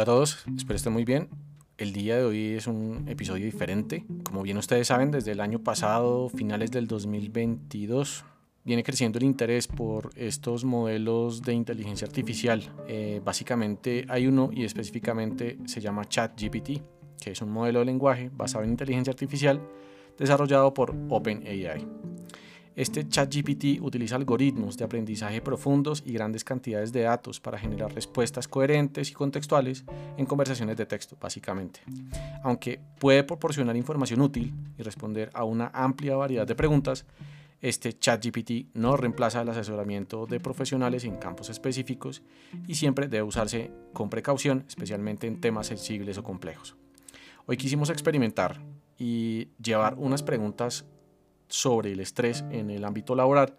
Hola a todos, espero estén muy bien. El día de hoy es un episodio diferente. Como bien ustedes saben, desde el año pasado, finales del 2022, viene creciendo el interés por estos modelos de inteligencia artificial. Eh, básicamente hay uno y específicamente se llama ChatGPT, que es un modelo de lenguaje basado en inteligencia artificial desarrollado por OpenAI. Este ChatGPT utiliza algoritmos de aprendizaje profundos y grandes cantidades de datos para generar respuestas coherentes y contextuales en conversaciones de texto, básicamente. Aunque puede proporcionar información útil y responder a una amplia variedad de preguntas, este ChatGPT no reemplaza el asesoramiento de profesionales en campos específicos y siempre debe usarse con precaución, especialmente en temas sensibles o complejos. Hoy quisimos experimentar y llevar unas preguntas sobre el estrés en el ámbito laboral,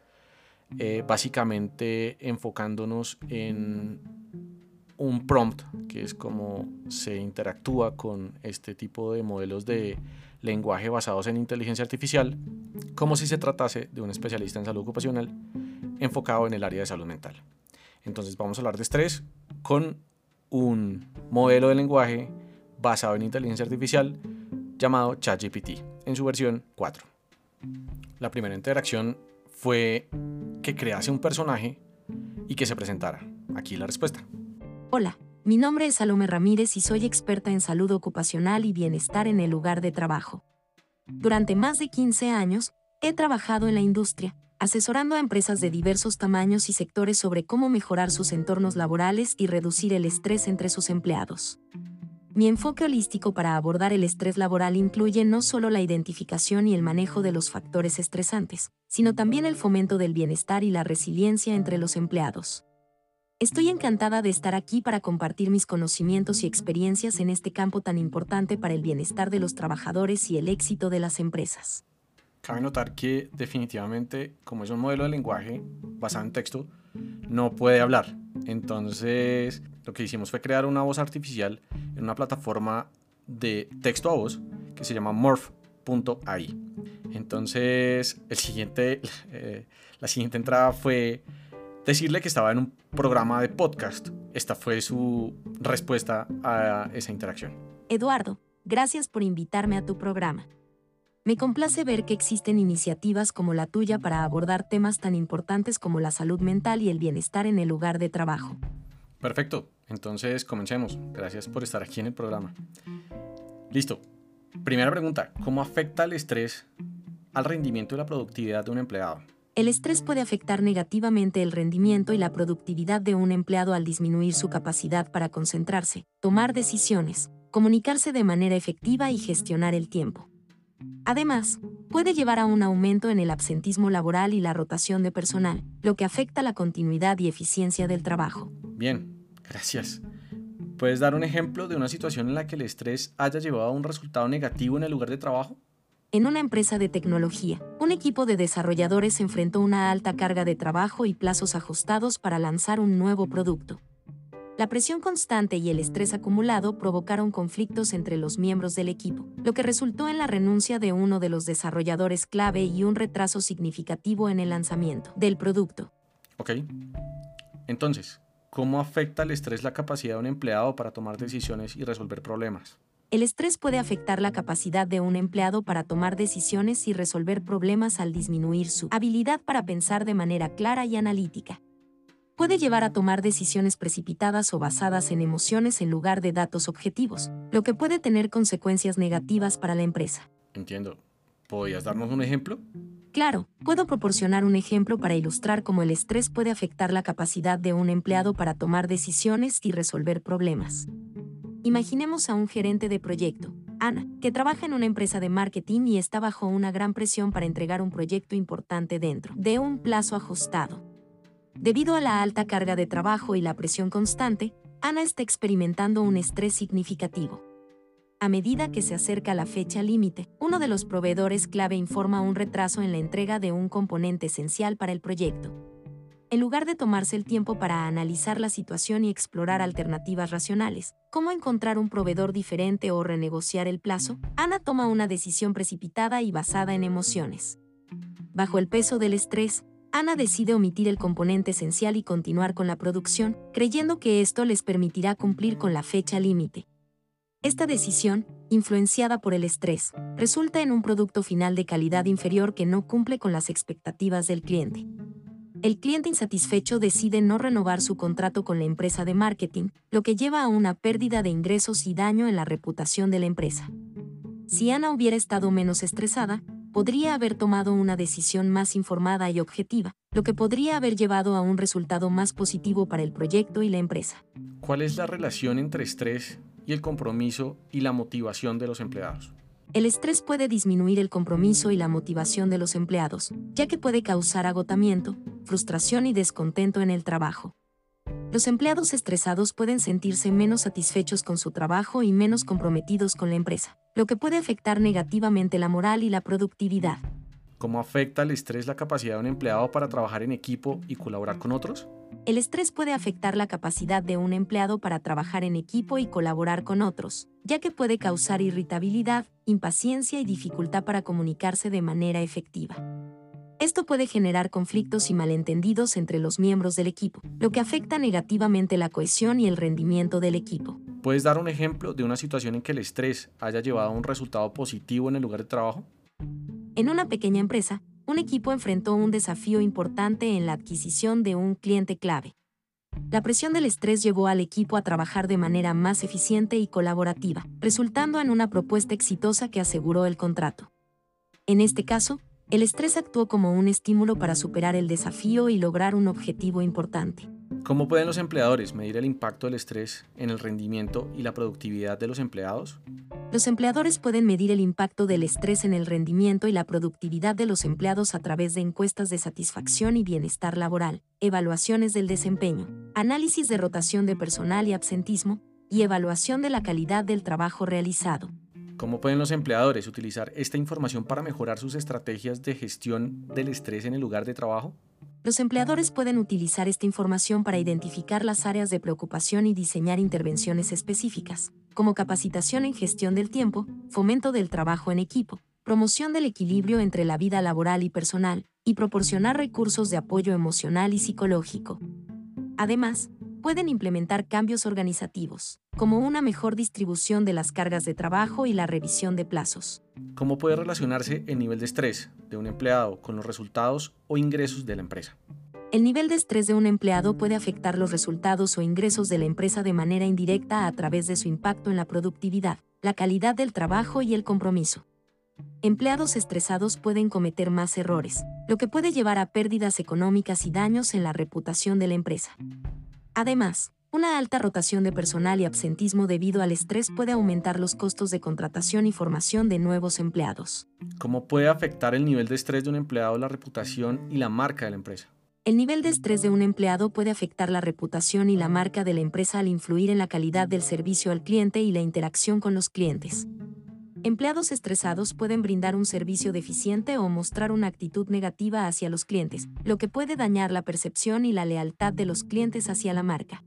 eh, básicamente enfocándonos en un prompt, que es como se interactúa con este tipo de modelos de lenguaje basados en inteligencia artificial, como si se tratase de un especialista en salud ocupacional enfocado en el área de salud mental. Entonces vamos a hablar de estrés con un modelo de lenguaje basado en inteligencia artificial llamado ChatGPT en su versión 4. La primera interacción fue que crease un personaje y que se presentara. Aquí la respuesta. Hola, mi nombre es Salome Ramírez y soy experta en salud ocupacional y bienestar en el lugar de trabajo. Durante más de 15 años, he trabajado en la industria, asesorando a empresas de diversos tamaños y sectores sobre cómo mejorar sus entornos laborales y reducir el estrés entre sus empleados. Mi enfoque holístico para abordar el estrés laboral incluye no solo la identificación y el manejo de los factores estresantes, sino también el fomento del bienestar y la resiliencia entre los empleados. Estoy encantada de estar aquí para compartir mis conocimientos y experiencias en este campo tan importante para el bienestar de los trabajadores y el éxito de las empresas. Cabe notar que definitivamente, como es un modelo de lenguaje basado en texto, no puede hablar. Entonces, lo que hicimos fue crear una voz artificial en una plataforma de texto a voz que se llama morph.ai. Entonces, el siguiente, eh, la siguiente entrada fue decirle que estaba en un programa de podcast. Esta fue su respuesta a esa interacción. Eduardo, gracias por invitarme a tu programa. Me complace ver que existen iniciativas como la tuya para abordar temas tan importantes como la salud mental y el bienestar en el lugar de trabajo. Perfecto, entonces comencemos. Gracias por estar aquí en el programa. Listo. Primera pregunta, ¿cómo afecta el estrés al rendimiento y la productividad de un empleado? El estrés puede afectar negativamente el rendimiento y la productividad de un empleado al disminuir su capacidad para concentrarse, tomar decisiones, comunicarse de manera efectiva y gestionar el tiempo. Además, puede llevar a un aumento en el absentismo laboral y la rotación de personal, lo que afecta la continuidad y eficiencia del trabajo. Bien, gracias. ¿Puedes dar un ejemplo de una situación en la que el estrés haya llevado a un resultado negativo en el lugar de trabajo? En una empresa de tecnología, un equipo de desarrolladores enfrentó una alta carga de trabajo y plazos ajustados para lanzar un nuevo producto. La presión constante y el estrés acumulado provocaron conflictos entre los miembros del equipo, lo que resultó en la renuncia de uno de los desarrolladores clave y un retraso significativo en el lanzamiento del producto. Ok. Entonces, ¿cómo afecta el estrés la capacidad de un empleado para tomar decisiones y resolver problemas? El estrés puede afectar la capacidad de un empleado para tomar decisiones y resolver problemas al disminuir su habilidad para pensar de manera clara y analítica puede llevar a tomar decisiones precipitadas o basadas en emociones en lugar de datos objetivos, lo que puede tener consecuencias negativas para la empresa. Entiendo. ¿Podrías darnos un ejemplo? Claro, puedo proporcionar un ejemplo para ilustrar cómo el estrés puede afectar la capacidad de un empleado para tomar decisiones y resolver problemas. Imaginemos a un gerente de proyecto, Ana, que trabaja en una empresa de marketing y está bajo una gran presión para entregar un proyecto importante dentro de un plazo ajustado. Debido a la alta carga de trabajo y la presión constante, Ana está experimentando un estrés significativo. A medida que se acerca la fecha límite, uno de los proveedores clave informa un retraso en la entrega de un componente esencial para el proyecto. En lugar de tomarse el tiempo para analizar la situación y explorar alternativas racionales, como encontrar un proveedor diferente o renegociar el plazo, Ana toma una decisión precipitada y basada en emociones. Bajo el peso del estrés, Ana decide omitir el componente esencial y continuar con la producción, creyendo que esto les permitirá cumplir con la fecha límite. Esta decisión, influenciada por el estrés, resulta en un producto final de calidad inferior que no cumple con las expectativas del cliente. El cliente insatisfecho decide no renovar su contrato con la empresa de marketing, lo que lleva a una pérdida de ingresos y daño en la reputación de la empresa. Si Ana hubiera estado menos estresada, podría haber tomado una decisión más informada y objetiva, lo que podría haber llevado a un resultado más positivo para el proyecto y la empresa. ¿Cuál es la relación entre estrés y el compromiso y la motivación de los empleados? El estrés puede disminuir el compromiso y la motivación de los empleados, ya que puede causar agotamiento, frustración y descontento en el trabajo. Los empleados estresados pueden sentirse menos satisfechos con su trabajo y menos comprometidos con la empresa, lo que puede afectar negativamente la moral y la productividad. ¿Cómo afecta el estrés la capacidad de un empleado para trabajar en equipo y colaborar con otros? El estrés puede afectar la capacidad de un empleado para trabajar en equipo y colaborar con otros, ya que puede causar irritabilidad, impaciencia y dificultad para comunicarse de manera efectiva. Esto puede generar conflictos y malentendidos entre los miembros del equipo, lo que afecta negativamente la cohesión y el rendimiento del equipo. ¿Puedes dar un ejemplo de una situación en que el estrés haya llevado a un resultado positivo en el lugar de trabajo? En una pequeña empresa, un equipo enfrentó un desafío importante en la adquisición de un cliente clave. La presión del estrés llevó al equipo a trabajar de manera más eficiente y colaborativa, resultando en una propuesta exitosa que aseguró el contrato. En este caso, el estrés actuó como un estímulo para superar el desafío y lograr un objetivo importante. ¿Cómo pueden los empleadores medir el impacto del estrés en el rendimiento y la productividad de los empleados? Los empleadores pueden medir el impacto del estrés en el rendimiento y la productividad de los empleados a través de encuestas de satisfacción y bienestar laboral, evaluaciones del desempeño, análisis de rotación de personal y absentismo, y evaluación de la calidad del trabajo realizado. ¿Cómo pueden los empleadores utilizar esta información para mejorar sus estrategias de gestión del estrés en el lugar de trabajo? Los empleadores pueden utilizar esta información para identificar las áreas de preocupación y diseñar intervenciones específicas, como capacitación en gestión del tiempo, fomento del trabajo en equipo, promoción del equilibrio entre la vida laboral y personal, y proporcionar recursos de apoyo emocional y psicológico. Además, pueden implementar cambios organizativos, como una mejor distribución de las cargas de trabajo y la revisión de plazos. ¿Cómo puede relacionarse el nivel de estrés de un empleado con los resultados o ingresos de la empresa? El nivel de estrés de un empleado puede afectar los resultados o ingresos de la empresa de manera indirecta a través de su impacto en la productividad, la calidad del trabajo y el compromiso. Empleados estresados pueden cometer más errores, lo que puede llevar a pérdidas económicas y daños en la reputación de la empresa. Además, una alta rotación de personal y absentismo debido al estrés puede aumentar los costos de contratación y formación de nuevos empleados. ¿Cómo puede afectar el nivel de estrés de un empleado la reputación y la marca de la empresa? El nivel de estrés de un empleado puede afectar la reputación y la marca de la empresa al influir en la calidad del servicio al cliente y la interacción con los clientes. Empleados estresados pueden brindar un servicio deficiente o mostrar una actitud negativa hacia los clientes, lo que puede dañar la percepción y la lealtad de los clientes hacia la marca.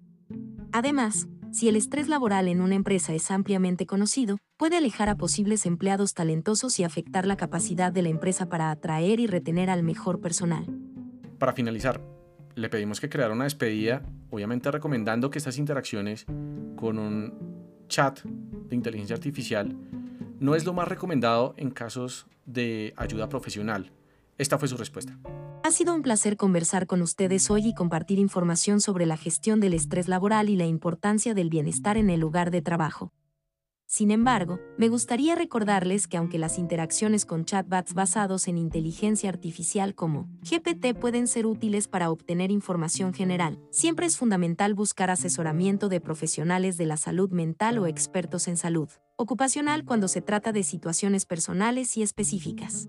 Además, si el estrés laboral en una empresa es ampliamente conocido, puede alejar a posibles empleados talentosos y afectar la capacidad de la empresa para atraer y retener al mejor personal. Para finalizar, le pedimos que creara una despedida, obviamente recomendando que estas interacciones con un chat de inteligencia artificial no es lo más recomendado en casos de ayuda profesional. Esta fue su respuesta. Ha sido un placer conversar con ustedes hoy y compartir información sobre la gestión del estrés laboral y la importancia del bienestar en el lugar de trabajo. Sin embargo, me gustaría recordarles que aunque las interacciones con chatbots basados en inteligencia artificial como GPT pueden ser útiles para obtener información general, siempre es fundamental buscar asesoramiento de profesionales de la salud mental o expertos en salud ocupacional cuando se trata de situaciones personales y específicas.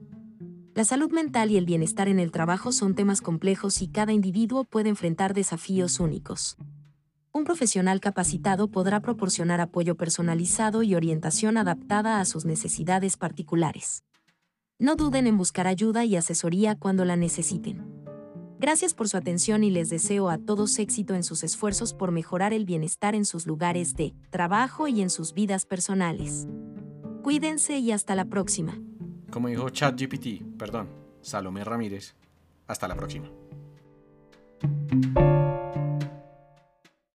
La salud mental y el bienestar en el trabajo son temas complejos y cada individuo puede enfrentar desafíos únicos. Un profesional capacitado podrá proporcionar apoyo personalizado y orientación adaptada a sus necesidades particulares. No duden en buscar ayuda y asesoría cuando la necesiten. Gracias por su atención y les deseo a todos éxito en sus esfuerzos por mejorar el bienestar en sus lugares de trabajo y en sus vidas personales. Cuídense y hasta la próxima como dijo ChatGPT, perdón, Salomé Ramírez. Hasta la próxima.